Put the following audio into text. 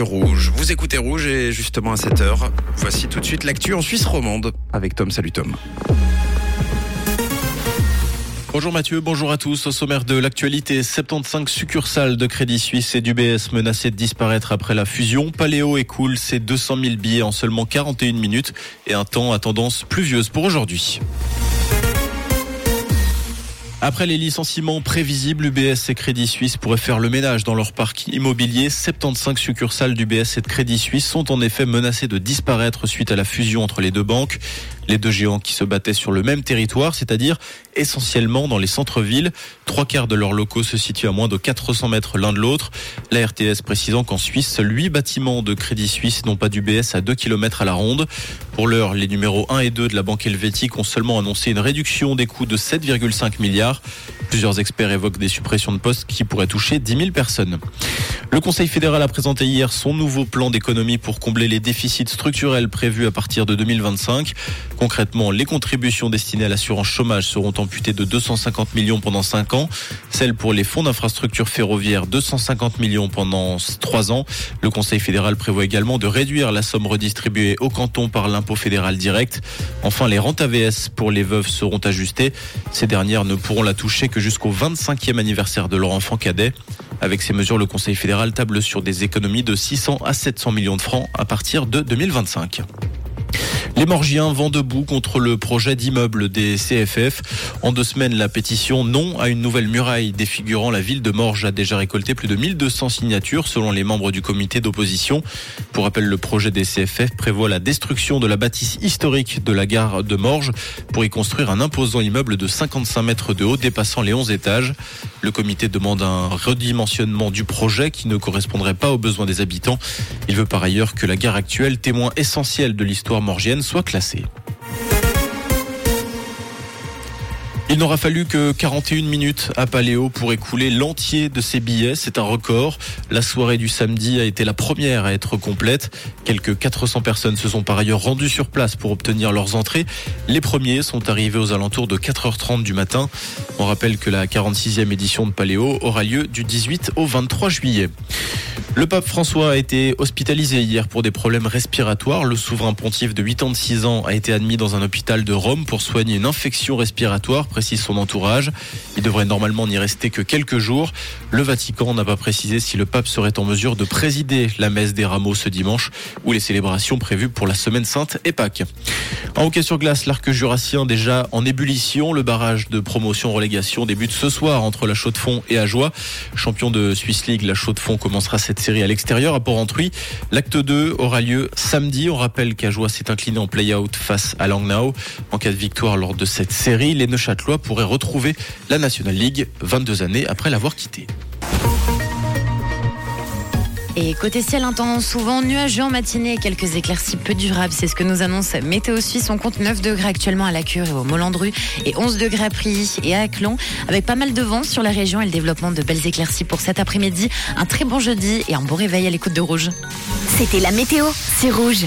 Rouge. Vous écoutez Rouge et justement à 7h, voici tout de suite l'actu en Suisse romande avec Tom. Salut Tom. Bonjour Mathieu, bonjour à tous. Au sommaire de l'actualité, 75 succursales de Crédit Suisse et d'UBS menacées de disparaître après la fusion. Paléo écoule ses 200 000 billets en seulement 41 minutes et un temps à tendance pluvieuse pour aujourd'hui. Après les licenciements prévisibles, UBS et Crédit Suisse pourraient faire le ménage dans leur parc immobilier. 75 succursales d'UBS et de Crédit Suisse sont en effet menacées de disparaître suite à la fusion entre les deux banques. Les deux géants qui se battaient sur le même territoire, c'est-à-dire essentiellement dans les centres-villes. Trois quarts de leurs locaux se situent à moins de 400 mètres l'un de l'autre. La RTS précisant qu'en Suisse, huit bâtiments de Crédit Suisse n'ont pas d'UBS à 2 km à la ronde. Pour l'heure, les numéros 1 et 2 de la banque helvétique ont seulement annoncé une réduction des coûts de 7,5 milliards. Plusieurs experts évoquent des suppressions de postes qui pourraient toucher 10 000 personnes. Le Conseil fédéral a présenté hier son nouveau plan d'économie pour combler les déficits structurels prévus à partir de 2025. Concrètement, les contributions destinées à l'assurance chômage seront amputées de 250 millions pendant 5 ans. Celles pour les fonds d'infrastructure ferroviaire, 250 millions pendant 3 ans. Le Conseil fédéral prévoit également de réduire la somme redistribuée au canton par l'impôt fédéral direct. Enfin, les rentes AVS pour les veuves seront ajustées. Ces dernières ne pourront la toucher que jusqu'au 25e anniversaire de leur enfant cadet. Avec ces mesures, le Conseil fédéral table sur des économies de 600 à 700 millions de francs à partir de 2025. Les Morgiens vont debout contre le projet d'immeuble des CFF. En deux semaines, la pétition non à une nouvelle muraille défigurant la ville de Morges a déjà récolté plus de 1200 signatures selon les membres du comité d'opposition. Pour rappel, le projet des CFF prévoit la destruction de la bâtisse historique de la gare de Morges pour y construire un imposant immeuble de 55 mètres de haut dépassant les 11 étages. Le comité demande un redimensionnement du projet qui ne correspondrait pas aux besoins des habitants. Il veut par ailleurs que la gare actuelle, témoin essentiel de l'histoire morgienne, soit classée. Il n'aura fallu que 41 minutes à Paléo pour écouler l'entier de ses billets. C'est un record. La soirée du samedi a été la première à être complète. Quelques 400 personnes se sont par ailleurs rendues sur place pour obtenir leurs entrées. Les premiers sont arrivés aux alentours de 4h30 du matin. On rappelle que la 46e édition de Paléo aura lieu du 18 au 23 juillet. Le pape François a été hospitalisé hier pour des problèmes respiratoires. Le souverain pontife de 86 ans a été admis dans un hôpital de Rome pour soigner une infection respiratoire, précise son entourage. Il devrait normalement n'y rester que quelques jours. Le Vatican n'a pas précisé si le pape serait en mesure de présider la messe des rameaux ce dimanche ou les célébrations prévues pour la semaine sainte et Pâques. En hockey sur glace, l'arc jurassien déjà en ébullition. Le barrage de promotion-relégation débute ce soir entre la Chaux-de-Fonds et Ajoie. Champion de Swiss League, la Chaux-de-Fonds commencera cette série à l'extérieur à Port-Entruy. L'acte 2 aura lieu samedi. On rappelle qu'Ajoie s'est incliné en play-out face à Langnau. En cas de victoire lors de cette série, les Neuchâtelois pourraient retrouver la National League 22 années après l'avoir quittée. Et côté ciel, un temps souvent nuageux en matinée et quelques éclaircies peu durables. C'est ce que nous annonce Météo Suisse. On compte 9 degrés actuellement à la Cure et au Molandru et 11 degrés à Prilly et à Aclon. Avec pas mal de vent sur la région et le développement de belles éclaircies pour cet après-midi. Un très bon jeudi et un bon réveil à l'écoute de Rouge. C'était la météo, c'est Rouge.